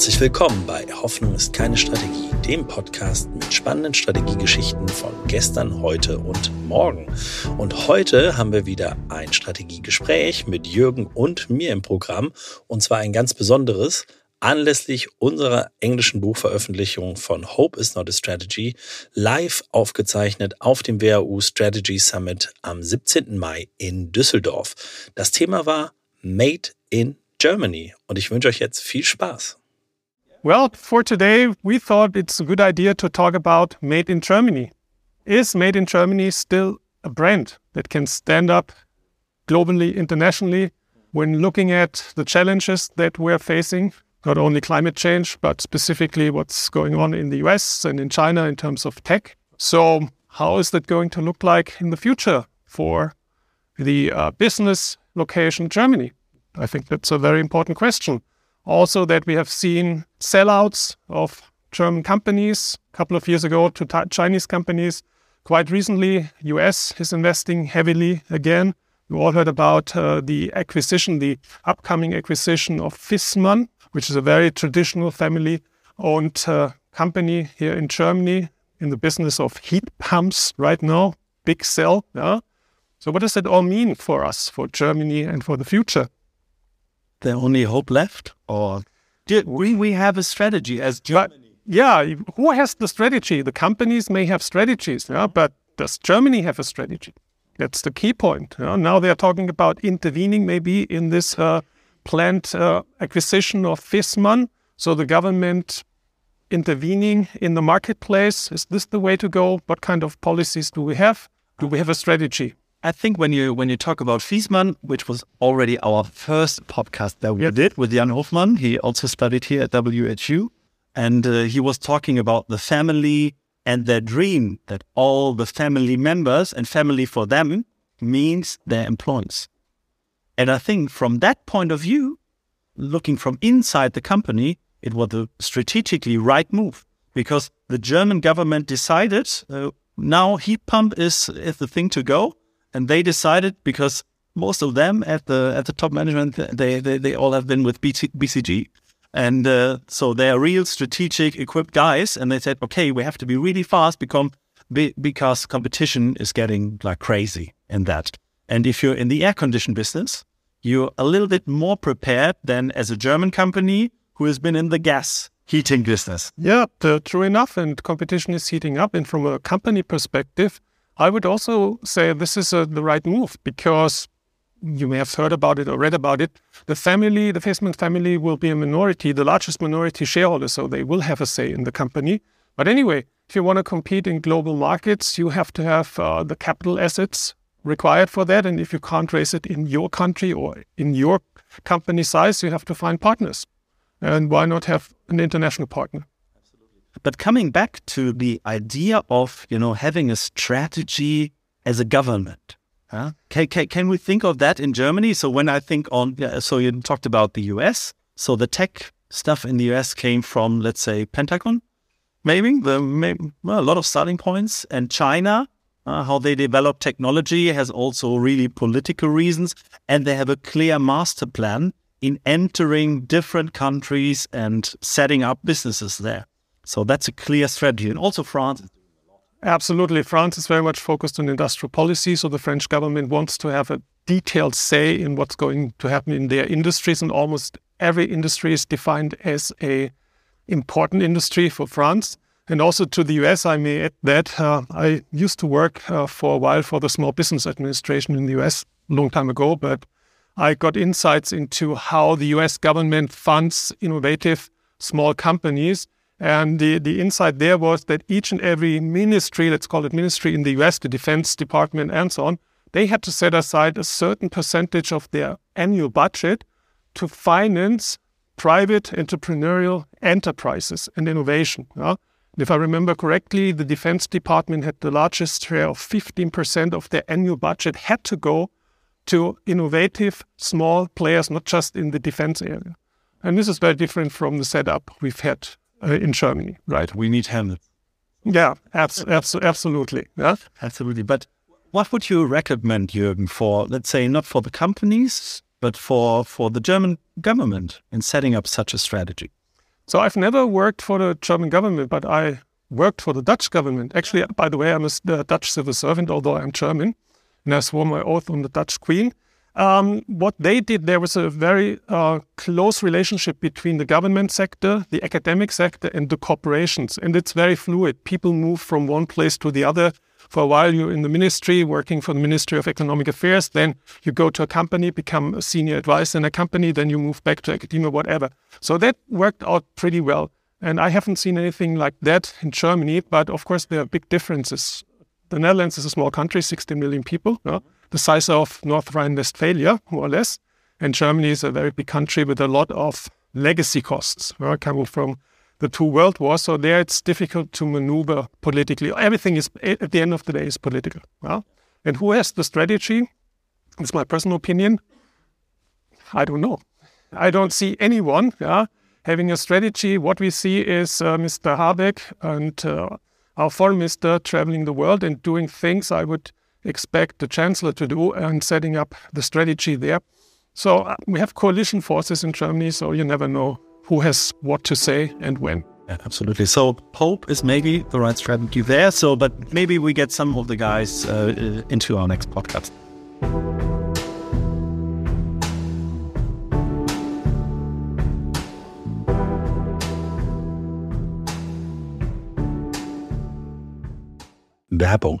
Herzlich willkommen bei Hoffnung ist keine Strategie, dem Podcast mit spannenden Strategiegeschichten von gestern, heute und morgen. Und heute haben wir wieder ein Strategiegespräch mit Jürgen und mir im Programm und zwar ein ganz besonderes anlässlich unserer englischen Buchveröffentlichung von Hope is not a Strategy live aufgezeichnet auf dem WHU Strategy Summit am 17. Mai in Düsseldorf. Das Thema war Made in Germany und ich wünsche euch jetzt viel Spaß. Well, for today, we thought it's a good idea to talk about Made in Germany. Is Made in Germany still a brand that can stand up globally, internationally, when looking at the challenges that we're facing not only climate change, but specifically what's going on in the US and in China in terms of tech. So, how is that going to look like in the future for the uh, business location Germany? I think that's a very important question. Also, that we have seen sellouts of German companies a couple of years ago to Chinese companies. Quite recently, US is investing heavily again. You all heard about uh, the acquisition, the upcoming acquisition of Viessmann which is a very traditional family owned uh, company here in Germany in the business of heat pumps right now, big sell. Yeah? So, what does that all mean for us, for Germany, and for the future? There only hope left, or do we, we have a strategy as Germany? But, yeah, who has the strategy? The companies may have strategies, yeah, but does Germany have a strategy? That's the key point. Yeah? Now they are talking about intervening maybe in this uh, planned uh, acquisition of Viessmann. So the government intervening in the marketplace. Is this the way to go? What kind of policies do we have? Do we have a strategy? I think when you when you talk about Viessmann, which was already our first podcast that we did with Jan Hofmann, he also studied here at WHU, and uh, he was talking about the family and their dream that all the family members and family for them means their employees. And I think from that point of view, looking from inside the company, it was a strategically right move because the German government decided uh, now heat pump is, is the thing to go. And they decided because most of them at the at the top management they they, they all have been with BT, BCG, and uh, so they are real strategic equipped guys. And they said, okay, we have to be really fast because because competition is getting like crazy in that. And if you're in the air condition business, you're a little bit more prepared than as a German company who has been in the gas heating business. Yeah, true enough. And competition is heating up. And from a company perspective, I would also say this is a, the right move because you may have heard about it or read about it. The family, the Viessmann family, will be a minority, the largest minority shareholder, so they will have a say in the company. But anyway, if you want to compete in global markets, you have to have uh, the capital assets required for that. And if you can't raise it in your country or in your company size, you have to find partners. And why not have an international partner? But coming back to the idea of you know having a strategy as a government, huh? can, can, can we think of that in Germany? So when I think on, so you talked about the US. So the tech stuff in the US came from let's say Pentagon, maybe the maybe, well, a lot of starting points, and China uh, how they develop technology has also really political reasons, and they have a clear master plan in entering different countries and setting up businesses there. So that's a clear strategy. And also France Absolutely. France is very much focused on industrial policy. So the French government wants to have a detailed say in what's going to happen in their industries. And almost every industry is defined as a important industry for France. And also to the US, I may add that uh, I used to work uh, for a while for the Small Business Administration in the US a long time ago, but I got insights into how the US government funds innovative small companies. And the, the insight there was that each and every ministry, let's call it ministry in the US, the Defense Department, and so on, they had to set aside a certain percentage of their annual budget to finance private entrepreneurial enterprises and innovation. Yeah? if I remember correctly, the Defense Department had the largest share of 15% of their annual budget had to go to innovative small players, not just in the defense area. And this is very different from the setup we've had uh, in Germany. Right. We need helmets. Yeah, abs- abs- absolutely. Yeah, absolutely. But what would you recommend, Jürgen, for let's say not for the companies, but for for the German government in setting up such a strategy? So I've never worked for the German government, but I worked for the Dutch government. Actually, by the way, I'm a Dutch civil servant, although I'm German, and I swore my oath on the Dutch Queen. Um, what they did, there was a very uh, close relationship between the government sector, the academic sector, and the corporations. And it's very fluid. People move from one place to the other. For a while, you're in the ministry, working for the Ministry of Economic Affairs. Then you go to a company, become a senior advisor in a company. Then you move back to academia, whatever. So that worked out pretty well. And I haven't seen anything like that in Germany. But of course, there are big differences. The Netherlands is a small country, 16 million people. Yeah? The size of North Rhine-Westphalia, more or less. And Germany is a very big country with a lot of legacy costs uh, coming from the two world wars. So there it's difficult to maneuver politically. Everything is, at the end of the day, is political. Yeah? And who has the strategy? It's my personal opinion. I don't know. I don't see anyone yeah, having a strategy. What we see is uh, Mr. Habeck and uh, our foreign minister traveling the world and doing things I would expect the chancellor to do and setting up the strategy there. So uh, we have coalition forces in Germany, so you never know who has what to say and when. Yeah, absolutely. So Pope is maybe the right strategy there. So, but maybe we get some of the guys uh, uh into our next podcast. Werbung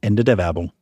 Ende der Werbung.